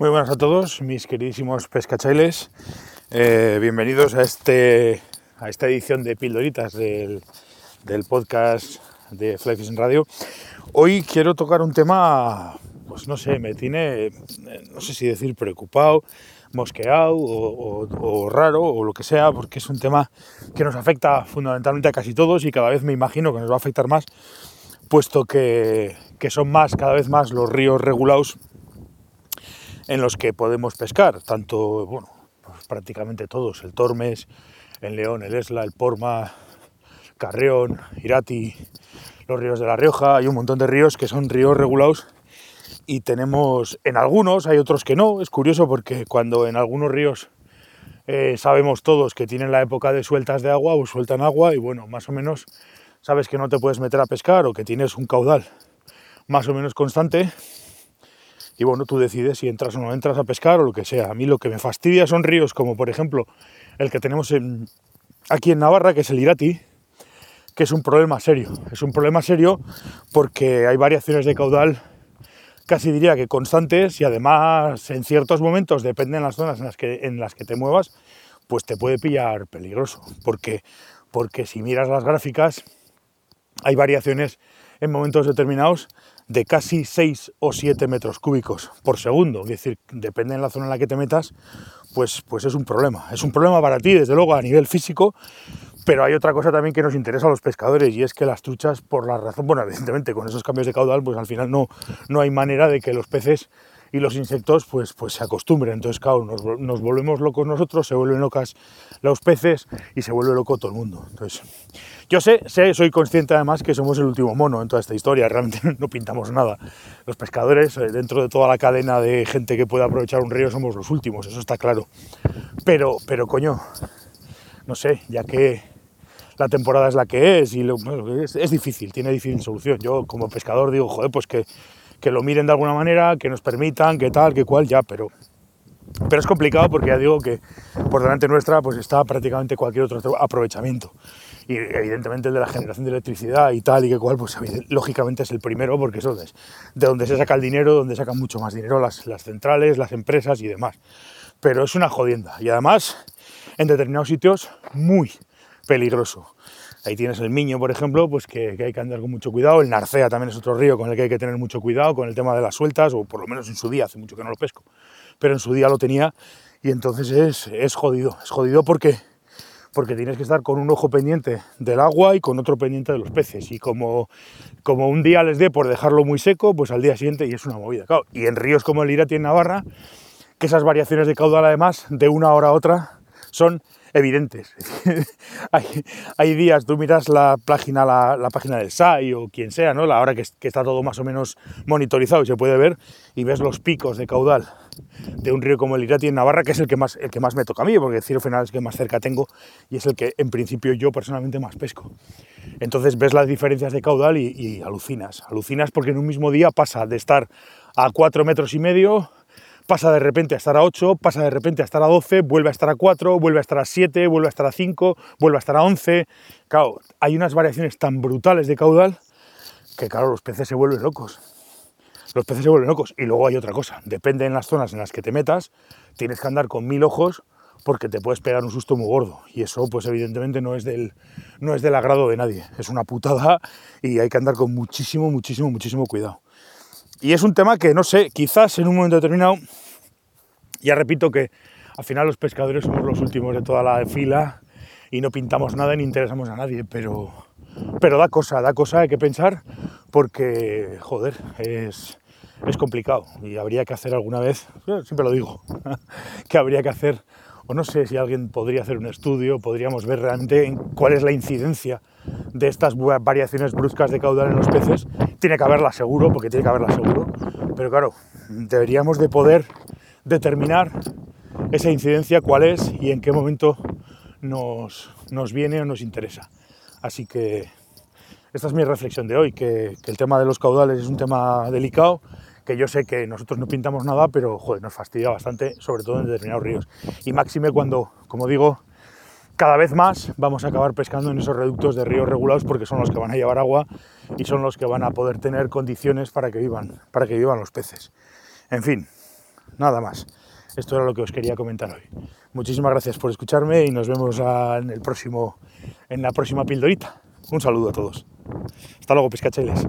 Muy buenas a todos, mis queridísimos pescachailes. Eh, bienvenidos a, este, a esta edición de Pildoritas del, podcast de Fly Fishing Radio. Hoy quiero tocar un tema, pues no sé, me tiene, no sé si decir preocupado, mosqueado o, o, raro o lo que sea, porque es un tema que nos afecta fundamentalmente a casi todos y cada vez me imagino que nos va a afectar más, puesto que, que son más, cada vez más los ríos regulados en los que podemos pescar, tanto, bueno, pues prácticamente todos, el Tormes, el León, el Esla, el Porma, Carreón, Irati, los ríos de La Rioja, hay un montón de ríos que son ríos regulados y tenemos en algunos, hay otros que no, es curioso porque cuando en algunos ríos eh, sabemos todos que tienen la época de sueltas de agua o sueltan agua y bueno, más o menos sabes que no te puedes meter a pescar o que tienes un caudal más o menos constante, y bueno, tú decides si entras o no entras a pescar o lo que sea. A mí lo que me fastidia son ríos como por ejemplo el que tenemos aquí en Navarra, que es el Irati, que es un problema serio. Es un problema serio porque hay variaciones de caudal casi diría que constantes y además en ciertos momentos, dependen las zonas en las que, en las que te muevas, pues te puede pillar peligroso. Porque, porque si miras las gráficas, hay variaciones en momentos determinados de casi 6 o 7 metros cúbicos por segundo. Es decir, depende de la zona en la que te metas, pues, pues es un problema. Es un problema para ti, desde luego, a nivel físico, pero hay otra cosa también que nos interesa a los pescadores y es que las truchas, por la razón, bueno, evidentemente con esos cambios de caudal, pues al final no, no hay manera de que los peces y los insectos pues, pues se acostumbren. Entonces, claro, nos, nos, volvemos locos nosotros, se vuelven locas los peces y se vuelve loco todo el mundo. Entonces, yo sé, sé, soy consciente además que somos el último mono en toda esta historia, realmente no pintamos nada. Los pescadores, eh, dentro de toda la cadena de gente que puede aprovechar un río, somos los últimos, eso está claro. Pero, pero coño, no sé, ya que la temporada es la que es y es, es, difícil, tiene difícil solución. Yo como pescador digo, joder, pues que que lo miren de alguna manera, que nos permitan, que tal, que cual, ya, pero, pero es complicado porque ya digo que por delante nuestra pues está prácticamente cualquier otro aprovechamiento. Y evidentemente el de la generación de electricidad y tal y que cual, pues lógicamente es el primero porque eso es de donde se saca el dinero, donde sacan mucho más dinero las, las centrales, las empresas y demás. Pero es una jodienda y además en determinados sitios muy peligroso. Ahí tienes el Miño, por ejemplo, pues que, hay que andar con mucho cuidado. El Narcea también es otro río con el que hay que tener mucho cuidado con el tema de las sueltas, o por lo menos en su día, hace mucho que no lo pesco, pero en su día lo tenía y entonces es, es jodido. Es jodido porque, porque tienes que estar con un ojo pendiente del agua y con otro pendiente de los peces. Y como, como un día les dé por dejarlo muy seco, pues al día siguiente y es una movida. y en ríos como el Irati en Navarra, que esas variaciones de caudal además de una hora a otra son evidentes. hay, días, tú miras la página, la, página del SAI o quien sea, ¿no? la hora que, está todo más o menos monitorizado y se puede ver, y ves los picos de caudal de un río como el Irati en Navarra, que es el que más, el que más me toca a mí, porque el Ciro Final es el que más cerca tengo y es el que en principio yo personalmente más pesco. Entonces ves las diferencias de caudal y alucinas. Alucinas porque en un mismo día pasa de estar a cuatro metros y medio pasa de repente a estar a 8, pasa de repente a estar a 12, vuelve a estar a 4, vuelve a estar a 7, vuelve a estar a 5, vuelve a estar a 11. Claro, hay unas variaciones tan brutales de caudal que, claro, los peces se vuelven locos. Los peces se vuelven locos. Y luego hay otra cosa, depende en las zonas en las que te metas, tienes que andar con mil ojos porque te puedes pegar un susto muy gordo. Y eso, pues evidentemente no es del, no es del agrado de nadie. Es una putada y hay que andar con muchísimo, muchísimo, muchísimo cuidado. Y es un tema que, no sé, quizás en un momento determinado, ya repito que al final los pescadores somos los últimos de toda la fila y no pintamos nada ni interesamos a nadie, pero, pero da cosa, da cosa, hay que pensar porque, joder, es, es complicado y habría que hacer alguna vez, siempre lo digo, que habría que hacer, o no sé si alguien podría hacer un estudio, podríamos ver realmente cuál es la incidencia de estas variaciones bruscas de caudal en los peces, tiene que haberla seguro, porque tiene que haberla seguro, pero claro, deberíamos de poder determinar esa incidencia cuál es y en qué momento nos, nos viene o nos interesa. Así que esta es mi reflexión de hoy, que, que, el tema de los caudales es un tema delicado, que yo sé que nosotros no pintamos nada, pero joder, nos fastidia bastante, sobre todo en determinados ríos. Y máxime cuando, como digo, cada vez más vamos a acabar pescando en esos reductos de ríos regulados porque son los que van a llevar agua y son los que van a poder tener condiciones para que vivan, para que vivan los peces. En fin, nada más. Esto era lo que os quería comentar hoy. Muchísimas gracias por escucharme y nos vemos en, el próximo, en la próxima pildorita. Un saludo a todos. Hasta luego, pescachailes.